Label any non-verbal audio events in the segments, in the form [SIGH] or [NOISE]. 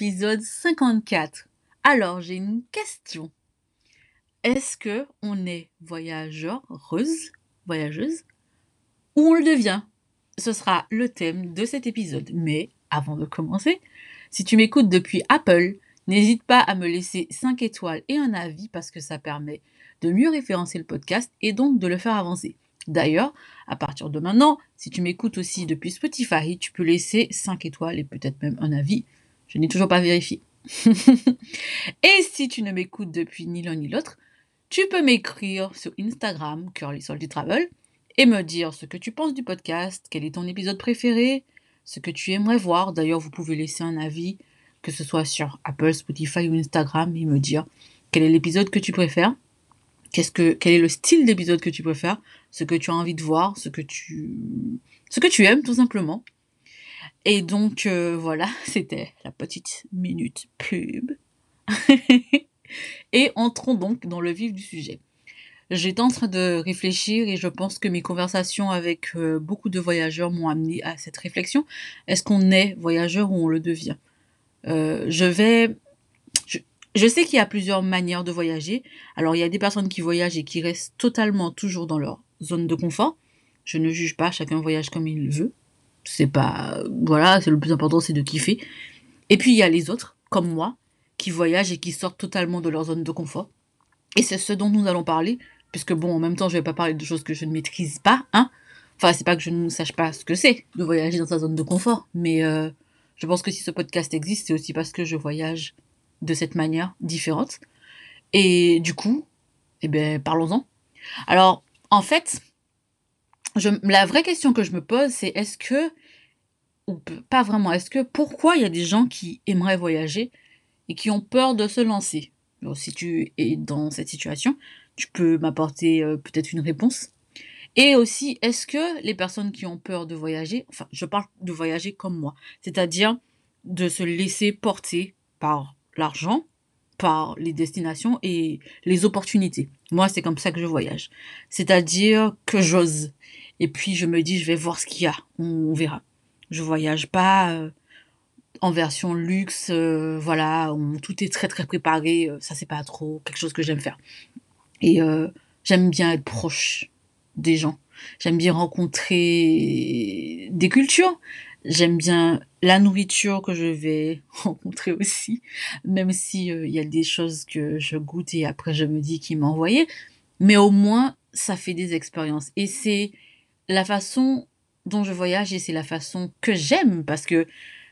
Épisode 54. Alors j'ai une question. Est-ce que on est voyageuse, voyageuse, ou on le devient? Ce sera le thème de cet épisode. Mais avant de commencer, si tu m'écoutes depuis Apple, n'hésite pas à me laisser 5 étoiles et un avis parce que ça permet de mieux référencer le podcast et donc de le faire avancer. D'ailleurs, à partir de maintenant, si tu m'écoutes aussi depuis Spotify, tu peux laisser 5 étoiles et peut-être même un avis. Je n'ai toujours pas vérifié. [LAUGHS] et si tu ne m'écoutes depuis ni l'un ni l'autre, tu peux m'écrire sur Instagram, Curly Salty Travel, et me dire ce que tu penses du podcast, quel est ton épisode préféré, ce que tu aimerais voir. D'ailleurs, vous pouvez laisser un avis, que ce soit sur Apple, Spotify ou Instagram, et me dire quel est l'épisode que tu préfères, qu'est-ce que, quel est le style d'épisode que tu préfères, ce que tu as envie de voir, ce que tu, ce que tu aimes tout simplement. Et donc euh, voilà, [LAUGHS] c'était la petite minute pub. et entrons donc dans le vif du sujet. J'étais en train de réfléchir et je pense que mes conversations avec euh, beaucoup de voyageurs m'ont amené à cette réflexion. Est-ce qu'on est voyageur ou on le devient? Euh, Je vais... Je, je sais qu'il y a plusieurs manières de voyager. Alors il y a des personnes qui voyagent et qui restent totalement toujours dans leur zone de confort. Je ne juge pas, chacun voyage comme il veut. C'est pas... Voilà, c'est le plus important, c'est de kiffer. Et puis il y a les autres, comme moi, qui voyagent et qui sortent totalement de leur zone de confort. Et c'est ce dont nous allons parler puisque bon, en même temps, je vais pas parler de choses que je ne maîtrise pas, hein. Enfin, c'est pas que je ne sache pas ce que c'est de voyager dans sa zone de confort, mais euh, je pense que si ce podcast existe, c'est aussi parce que je voyage de cette manière différente. Et du coup, eh ben, parlons-en. Alors, en fait, la vraie question que je me pose, c'est est-ce que, ou pas vraiment, est-ce que, pourquoi il y a des gens qui aimeraient voyager et qui ont peur de se lancer? Si tu es dans cette situation, tu peux m'apporter euh, peut-être une réponse. Et aussi, est-ce que les personnes qui ont peur de voyager, enfin, je parle de voyager comme moi, c'est-à-dire de se laisser porter par l'argent, par les destinations et les opportunités. Moi, c'est comme ça que je voyage. C'est-à-dire que j'ose. Et puis, je me dis, je vais voir ce qu'il y a. On, verra. Je voyage pas euh, en version luxe, euh, voilà, tout est très très préparé. ça, c'est pas trop quelque chose que j'aime faire. Et euh, j'aime bien être proche des gens. J'aime bien rencontrer des cultures. J'aime bien la nourriture que je vais [LAUGHS] rencontrer aussi, même si euh, il y a des choses que je goûte et après je me dis qu'il m'a envoyé. Mais au moins, ça fait des expériences. Et c'est la façon dont je voyage et c'est la façon que j'aime parce que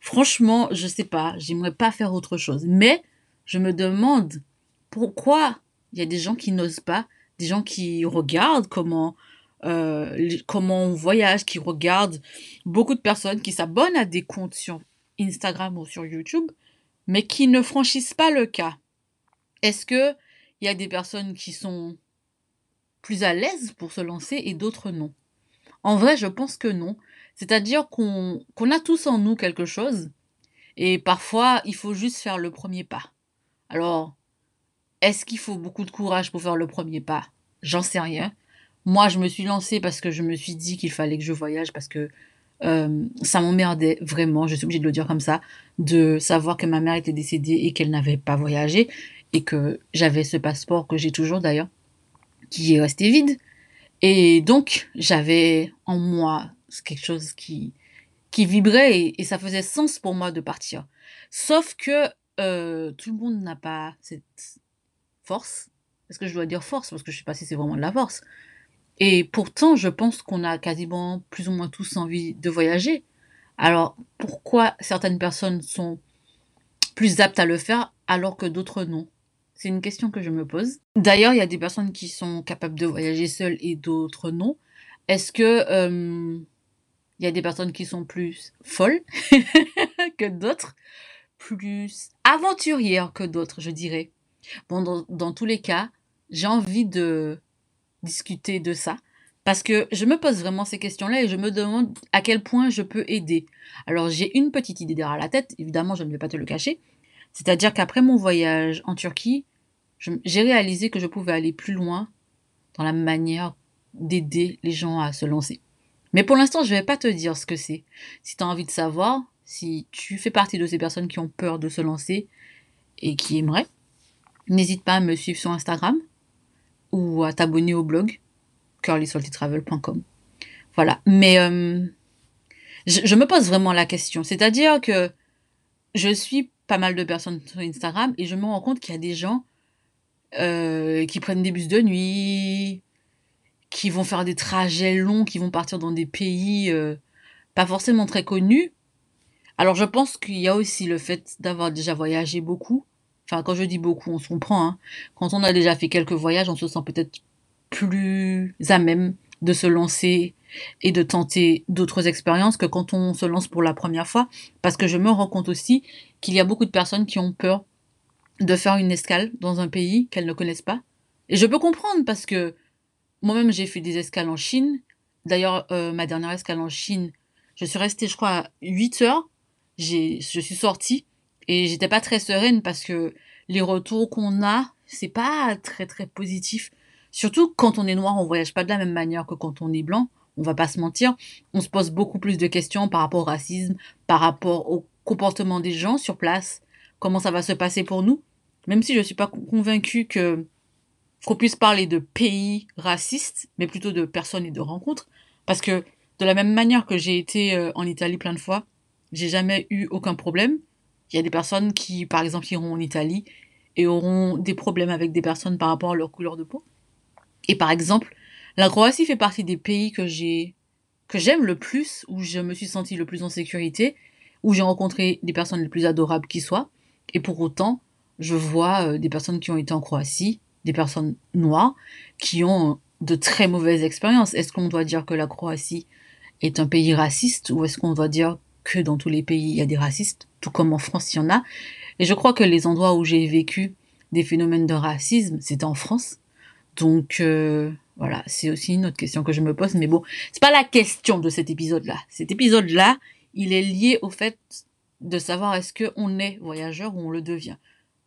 franchement, je sais pas, j'aimerais pas faire autre chose. Mais je me demande pourquoi il y a des gens qui n'osent pas, des gens qui regardent comment, euh, comment on voyage, qui regardent beaucoup de personnes qui s'abonnent à des comptes sur Instagram ou sur YouTube, mais qui ne franchissent pas le cas. Est-ce que il y a des personnes qui sont plus à l'aise pour se lancer et d'autres non? En vrai, je pense que non. C'est-à-dire qu'on a tous en nous quelque chose et parfois il faut juste faire le premier pas. Alors, est-ce qu'il faut beaucoup de courage pour faire le premier pas? J'en sais rien. Moi, je me suis lancée parce que je me suis dit qu'il fallait que je voyage parce que euh, ça m'emmerdait vraiment, je suis obligée de le dire comme ça, de savoir que ma mère était décédée et qu'elle n'avait pas voyagé et que j'avais ce passeport que j'ai toujours d'ailleurs, qui est resté vide. Et donc, j'avais en moi quelque chose qui, qui vibrait et, ça faisait sens pour moi de partir. Sauf que euh, tout le monde n'a pas cette, force. Est-ce que je dois dire force? Parce que je sais pas si c'est vraiment de la force. Et pourtant, je pense qu'on a quasiment plus ou moins tous envie de voyager. Alors, pourquoi certaines personnes sont plus aptes à le faire alors que d'autres non? C'est une question que je me pose. D'ailleurs, il y a des personnes qui sont capables de voyager seules et d'autres non. Est-ce que euh, il y a des personnes qui sont plus folles [LAUGHS] que d'autres? Plus aventurières que d'autres, je dirais. Bon, dans, dans tous les cas, j'ai envie de discuter de ça parce que je me pose vraiment ces questions-là et je me demande à quel point je peux aider. Alors j'ai une petite idée derrière la tête, évidemment je ne vais pas te le cacher. C'est-à-dire qu'après mon voyage en Turquie, j'ai réalisé que je pouvais aller plus loin dans la manière d'aider les gens à se lancer. Mais pour l'instant, je ne vais pas te dire ce que c'est. Si tu as envie de savoir, si tu fais partie de ces personnes qui ont peur de se lancer et qui aimeraient, n'hésite pas à me suivre sur Instagram ou à t'abonner au blog curlysaltytravel.com. Voilà. Mais euh, je, je, me pose vraiment la question. C'est-à-dire que je suis pas mal de personnes sur Instagram et je me rends compte qu'il y a des gens euh, qui prennent des bus de nuit, qui vont faire des trajets longs, qui vont partir dans des pays euh, pas forcément très connus. Alors je pense qu'il y a aussi le fait d'avoir déjà voyagé beaucoup. Enfin, quand je dis beaucoup, on se comprend. Hein. Quand on a déjà fait quelques voyages, on se sent peut-être plus à même de se lancer et de tenter d'autres expériences que quand on se lance pour la première fois. Parce que je me rends compte aussi qu'il y a beaucoup de personnes qui ont peur de faire une escale dans un pays qu'elles ne connaissent pas. Et je peux comprendre parce que moi-même j'ai fait des escales en Chine. D'ailleurs, euh, ma dernière escale en Chine, je suis restée, je crois, 8 heures. Je suis sortie et j'étais pas très sereine parce que les retours qu'on a, c'est pas très très positif. Surtout quand on est noir, on voyage pas de la même manière que quand on est blanc. On va pas se mentir. On se pose beaucoup plus de questions par rapport au racisme, par rapport au comportement des gens sur place, comment ça va se passer pour nous? Même si je suis pas convaincue que qu'on puisse parler de pays racistes, mais plutôt de personnes et de rencontres, parce que de la même manière que j'ai été euh, en Italie plein de fois, j'ai jamais eu aucun problème. Il y a des personnes qui, par exemple, iront en Italie et auront des problèmes avec des personnes par rapport à leur couleur de peau. Et par exemple, la Croatie fait partie des pays que j'ai que j'aime le plus, où je me suis sentie le plus en sécurité, où j'ai rencontré des personnes les plus adorables qui soient. Et pour autant, je vois euh, des personnes qui ont été en Croatie, des personnes noires, qui ont de très mauvaises expériences. Est-ce qu'on doit dire que la Croatie est un pays raciste ou est-ce qu'on doit dire que dans tous les pays il y a des racistes, tout comme en France il y en a? Et je crois que les endroits où j'ai vécu des phénomènes de racisme, c'était en France. Donc euh, voilà, c'est aussi une autre question que je me pose, mais bon, c'est pas la question de cet épisode-là. Cet épisode-là, il est lié au fait de savoir est-ce qu'on est voyageur ou on le devient.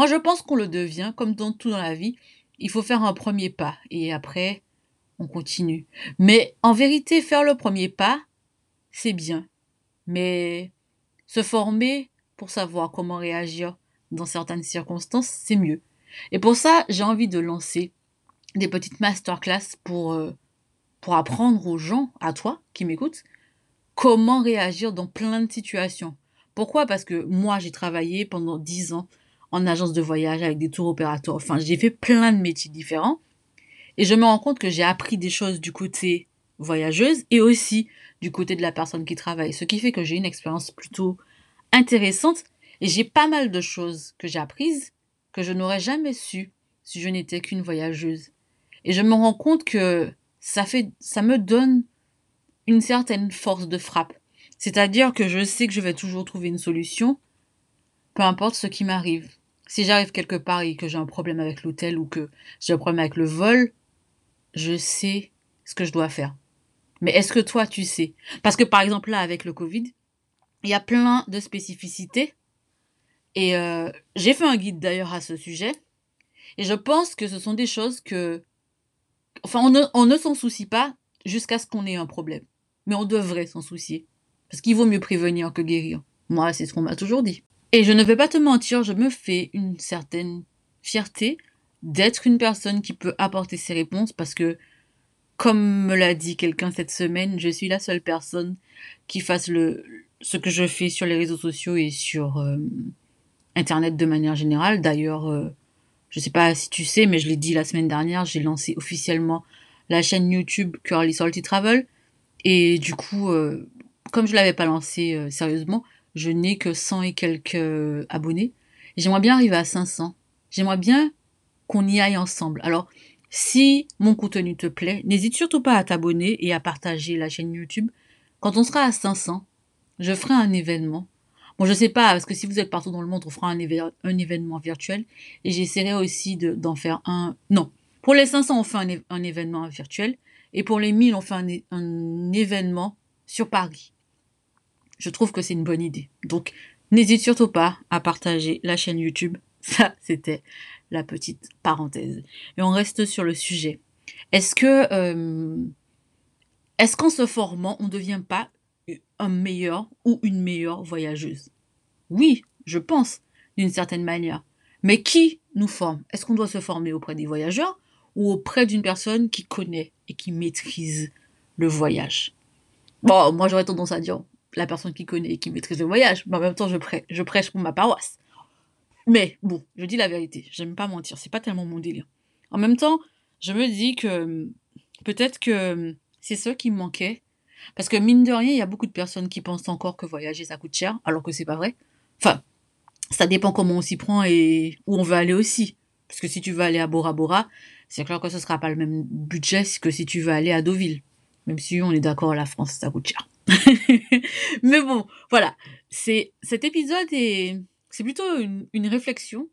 Moi, je pense qu'on le devient, comme dans tout dans la vie. Il faut faire un premier pas et après, on continue. Mais en vérité, faire le premier pas, c'est bien. Mais se former pour savoir comment réagir dans certaines circonstances, c'est mieux. Et pour ça, j'ai envie de lancer des petites masterclass pour, euh, pour apprendre aux gens, à toi qui m'écoutes, comment réagir dans plein de situations. Pourquoi? Parce que moi, j'ai travaillé pendant dix ans en agence de voyage avec des tours opérateurs. Enfin, j'ai fait plein de métiers différents. Et je me rends compte que j'ai appris des choses du côté voyageuse et aussi du côté de la personne qui travaille. Ce qui fait que j'ai une expérience plutôt intéressante et j'ai pas mal de choses que j'ai apprises que je n'aurais jamais su si je n'étais qu'une voyageuse. Et je me rends compte que ça fait, ça me donne une certaine force de frappe. C'est-à-dire que je sais que je vais toujours trouver une solution, peu importe ce qui m'arrive. Si j'arrive quelque part et que j'ai un problème avec l'hôtel ou que j'ai un problème avec le vol, je sais ce que je dois faire. Mais est-ce que toi, tu sais? Parce que par exemple, là, avec le Covid, il y a plein de spécificités. Et euh, j'ai fait un guide d'ailleurs à ce sujet. Et je pense que ce sont des choses que Enfin, on ne, s'en soucie pas jusqu'à ce qu'on ait un problème. Mais on devrait s'en soucier. Parce qu'il vaut mieux prévenir que guérir. Moi, c'est ce qu'on m'a toujours dit. Et je ne vais pas te mentir, je me fais une certaine fierté d'être une personne qui peut apporter ses réponses parce que, comme me l'a dit quelqu'un cette semaine, je suis la seule personne qui fasse ce que je fais sur les réseaux sociaux et sur euh, Internet de manière générale. D'ailleurs, euh, je sais pas si tu sais, mais je l'ai dit la semaine dernière, j'ai lancé officiellement la chaîne YouTube Curly Salty Travel. Et du coup, euh, comme je l'avais pas lancé sérieusement, je n'ai que 100 et quelques euh, abonnés. J'aimerais bien arriver à 500. J'aimerais bien qu'on y aille ensemble. Alors, si mon contenu te plaît, n'hésite surtout pas à t'abonner et à partager la chaîne YouTube. Quand on sera à 500, je ferai un événement Bon, je sais pas, parce que si vous êtes partout dans le monde, on fera un, événement virtuel. Et j'essaierai aussi de- d'en faire un. Non. Pour les 500, on fait un, événement virtuel. Et pour les 1000, on fait un événement sur Paris. Je trouve que c'est une bonne idée. Donc, n'hésite surtout pas à partager la chaîne YouTube. [LAUGHS] Ça, c'était la petite parenthèse. Et on reste sur le sujet. Est-ce que, euh, est-ce qu'en se formant, on ne devient pas un meilleur ou une meilleure voyageuse? Oui, je pense, d'une certaine manière. Mais qui nous forme? Est-ce qu'on doit se former auprès des voyageurs ou auprès d'une personne qui connaît et qui maîtrise le voyage? Bon, moi j'aurais tendance à dire la personne qui connaît et qui maîtrise le voyage, mais en même temps je prêche, pour ma paroisse. Mais bon, je dis la vérité, j'aime pas mentir, c'est pas tellement mon délire. En même temps, je me dis que peut-être que c'est ça qui me manquait. Parce que mine de rien, il y a beaucoup de personnes qui pensent encore que voyager ça coûte cher, alors que c'est pas vrai. Enfin, ça dépend comment on s'y prend et où on veut aller aussi. Parce que si tu veux aller à Bora Bora, c'est clair que ce sera pas le même budget que si tu veux aller à Deauville. Même si on est d'accord, la France, ça coûte cher. [LAUGHS] Mais bon, voilà. C'est, cet épisode est, c'est plutôt une, réflexion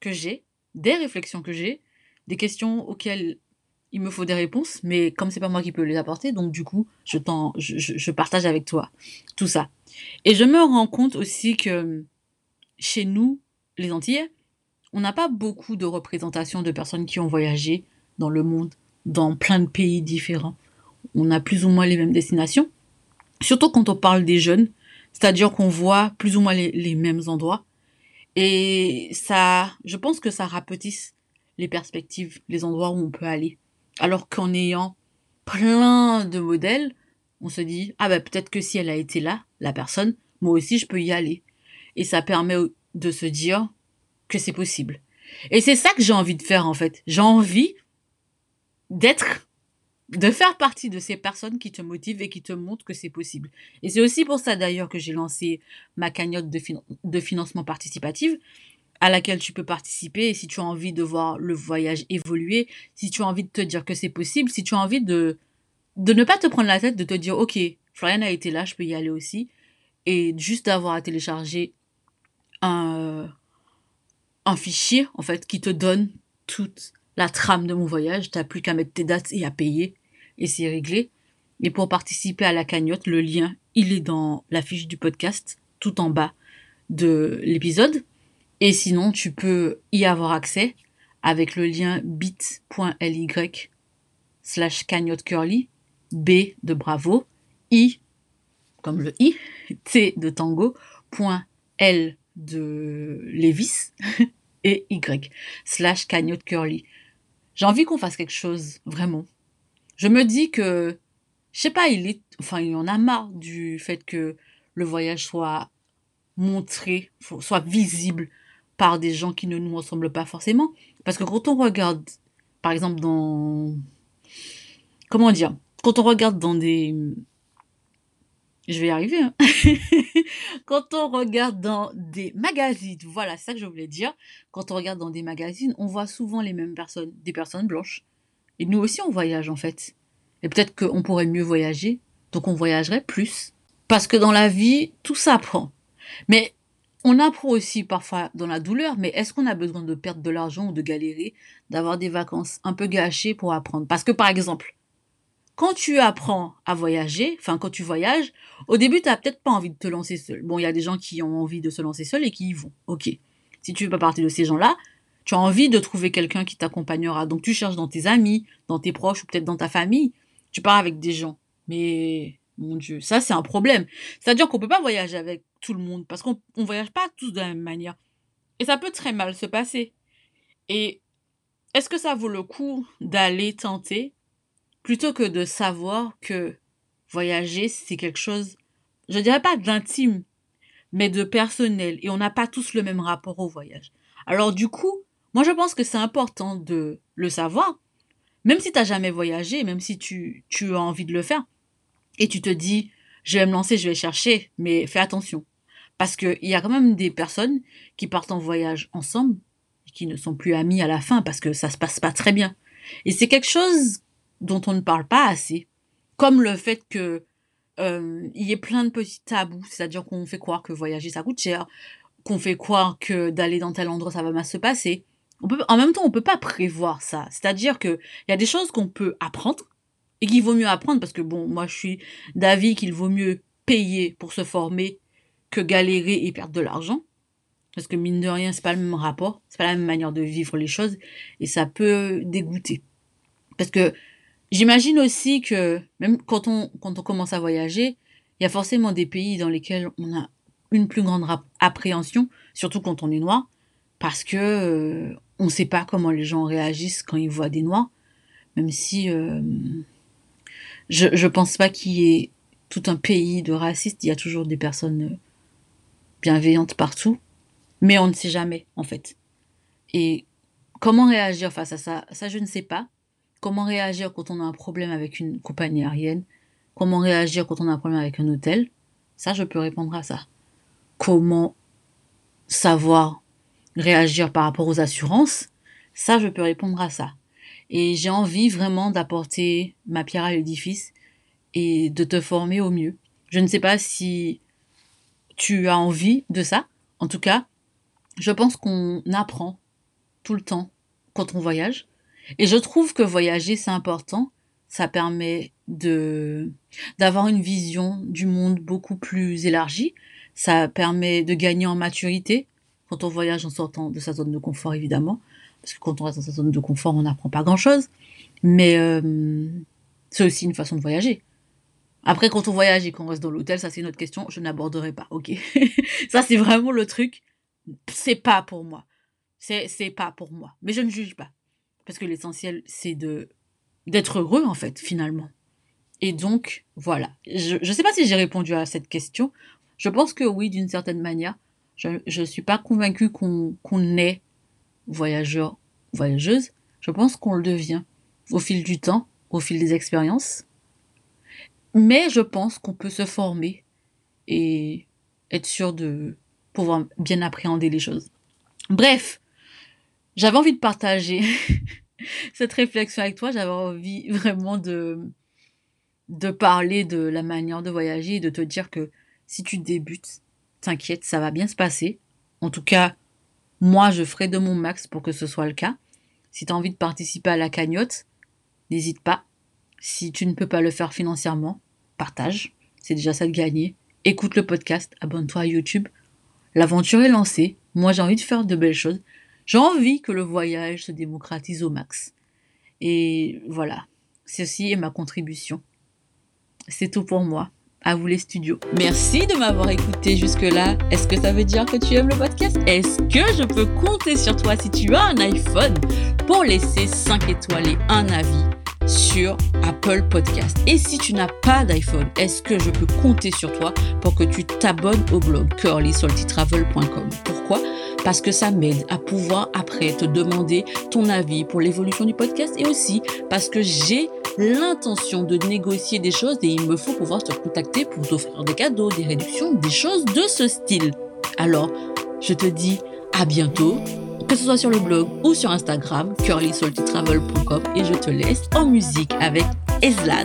que j'ai, des réflexions que j'ai, des questions auxquelles il me faut des réponses, mais comme c'est pas moi qui peux les apporter, donc du coup, je, t'en, je, partage avec toi tout ça. Et je me rends compte aussi que chez nous, les Antillais, on n'a pas beaucoup de représentation de personnes qui ont voyagé dans le monde, dans plein de pays différents. On a plus ou moins les mêmes destinations, surtout quand on parle des jeunes, c'est-à-dire qu'on voit plus ou moins les, mêmes endroits. Et ça, je pense que ça rapetisse les perspectives, les endroits où on peut aller. Alors qu'en ayant plein de modèles, on se dit, ah ben peut-être que si elle a été là, la personne, moi aussi je peux y aller. Et ça permet de se dire que c'est possible. Et c'est ça que j'ai envie de faire en fait. J'ai envie d'être, de faire partie de ces personnes qui te motivent et qui te montrent que c'est possible. Et c'est aussi pour ça d'ailleurs que j'ai lancé ma cagnotte de, fin de financement participatif à laquelle tu peux participer si tu as envie de voir le voyage évoluer, si tu as envie de te dire que c'est possible, si tu as envie de, ne pas te prendre la tête, de te dire, ok, Florian a été là, je peux y aller aussi, et juste d'avoir à télécharger un, un fichier, en fait, qui te donne toute la trame de mon voyage. Tu n'as plus qu'à mettre tes dates et à payer, et c'est réglé. Et pour participer à la cagnotte, le lien, il est dans la fiche du podcast, tout en bas de l'épisode. Et sinon, tu peux y avoir accès avec le lien bit.ly slash cagnotte curly, B de bravo, I comme le I, T de tango, point L de Lévis [LAUGHS] et Y slash cagnotte curly. J'ai envie qu'on fasse quelque chose, vraiment. Je me dis que, je sais pas, il est, enfin, il en a marre du fait que le voyage soit montré, soit visible par des gens qui ne nous ressemblent pas forcément. Parce que quand on regarde, par exemple, dans... Comment dire Quand on regarde dans des... Je vais y arriver. Hein [LAUGHS] quand on regarde dans des magazines, voilà, c'est ça que je voulais dire. Quand on regarde dans des magazines, on voit souvent les mêmes personnes, des personnes blanches. Et nous aussi, on voyage en fait. Et peut-être qu'on pourrait mieux voyager, donc on voyagerait plus. Parce que dans la vie, tout s'apprend. Mais on apprend aussi parfois dans la douleur, mais est-ce qu'on a besoin de perdre de l'argent ou de galérer, d'avoir des vacances un peu gâchées pour apprendre? Parce que par exemple, quand tu apprends à voyager, enfin quand tu voyages, au début, tu n'as peut-être pas envie de te lancer seul. Bon, il y a des gens qui ont envie de se lancer seul et qui y vont. Ok. Si tu veux pas partie de ces gens-là, tu as envie de trouver quelqu'un qui t'accompagnera. Donc tu cherches dans tes amis, dans tes proches ou peut-être dans ta famille. Tu pars avec des gens. Mais mon Dieu, ça c'est un problème. C'est-à-dire qu'on peut pas voyager avec tout le monde parce qu'on ne voyage pas tous de la même manière. Et ça peut très mal se passer. Et est-ce que ça vaut le coup d'aller tenter plutôt que de savoir que voyager c'est quelque chose, je dirais pas d'intime, mais de personnel. Et on n'a pas tous le même rapport au voyage. Alors du coup, moi je pense que c'est important de le savoir, même si tu n'as jamais voyagé, même si tu, as envie de le faire, et tu te dis, je vais me lancer, je vais chercher, mais fais attention. Parce qu'il y a quand même des personnes qui partent en voyage ensemble, et qui ne sont plus amis à la fin parce que ça se passe pas très bien. Et c'est quelque chose dont on ne parle pas assez. Comme le fait que euh, y ait plein de petits tabous, c'est-à-dire qu'on fait croire que voyager ça coûte cher, qu'on fait croire que d'aller dans tel endroit ça va mal se passer. En même temps, on peut pas prévoir ça. C'est-à-dire que il y a des choses qu'on peut apprendre et qu'il vaut mieux apprendre parce que bon, moi je suis d'avis qu'il vaut mieux payer pour se former que galérer et perdre de l'argent. Parce que mine de rien, c'est pas le même rapport, c'est pas la même manière de vivre les choses et ça peut dégoûter. Parce que j'imagine aussi que même quand on, quand on commence à voyager, il y a forcément des pays dans lesquels on a une plus grande appréhension, surtout quand on est noir, parce que euh, on ne sait pas comment les gens réagissent quand ils voient des noirs, même si euh, je ne pense pas qu'il y ait tout un pays de racistes, il y a toujours des personnes bienveillantes partout, mais on ne sait jamais en fait. Et comment réagir face à ça? Ça, je ne sais pas. Comment réagir quand on a un problème avec une compagnie aérienne? Comment réagir quand on a un problème avec un hôtel? Ça, je peux répondre à ça. Comment savoir réagir par rapport aux assurances Ça, je peux répondre à ça. Et j'ai envie vraiment d'apporter ma pierre à l'édifice et de te former au mieux. Je ne sais pas si tu as envie de ça. En tout cas, je pense qu'on apprend tout le temps quand on voyage. Et je trouve que voyager, c'est important. Ça permet de d'avoir une vision du monde beaucoup plus élargie. Ça permet de gagner en maturité quand on voyage en sortant de sa zone de confort, évidemment. Parce que quand on reste dans sa zone de confort, on n'apprend pas grand-chose. Mais euh, c'est aussi une façon de voyager. Après, quand on voyage et qu'on reste dans l'hôtel, ça c'est une autre question, je n'aborderai pas, ok? [LAUGHS] Ça c'est vraiment le truc, c'est pas pour moi. C'est, pas pour moi. Mais je ne juge pas. Parce que l'essentiel, c'est de d'être heureux, en fait, finalement. Et donc, voilà. Je ne sais pas si j'ai répondu à cette question. Je pense que oui, d'une certaine manière. Je ne suis pas convaincue qu'on, qu'on est voyageur, voyageuse. Je pense qu'on le devient au fil du temps, au fil des expériences. Mais je pense qu'on peut se former et être sûr de pouvoir bien appréhender les choses. Bref, j'avais envie de partager [LAUGHS] cette réflexion avec toi. J'avais envie vraiment de, de parler de la manière de voyager et de te dire que si tu débutes, t'inquiète, ça va bien se passer. En tout cas, moi, je ferai de mon max pour que ce soit le cas. Si tu as envie de participer à la cagnotte, n'hésite pas. Si tu ne peux pas le faire financièrement, partage. C'est déjà ça de gagner. Écoute le podcast, abonne-toi à YouTube. L'aventure est lancée. Moi, j'ai envie de faire de belles choses. J'ai envie que le voyage se démocratise au max. Et voilà. Ceci est ma contribution. C'est tout pour moi. À vous les studios. Merci de m'avoir écouté jusque-là. Est-ce que ça veut dire que tu aimes le podcast? Est-ce que je peux compter sur toi si tu as un iPhone? Pour laisser 5 étoiles et un avis sur Apple Podcast. Et si tu n'as pas d'iPhone, est-ce que je peux compter sur toi pour que tu t'abonnes au blog curlysaltytravel.com Pourquoi? Parce que ça m'aide à pouvoir après te demander ton avis pour l'évolution du podcast et aussi parce que j'ai l'intention de négocier des choses et il me faut pouvoir te contacter pour t'offrir des cadeaux, des réductions, des choses de ce style. Alors, je te dis à bientôt que ce soit sur le blog ou sur Instagram, curlysaltytravel.com et je te laisse en musique avec Eslan.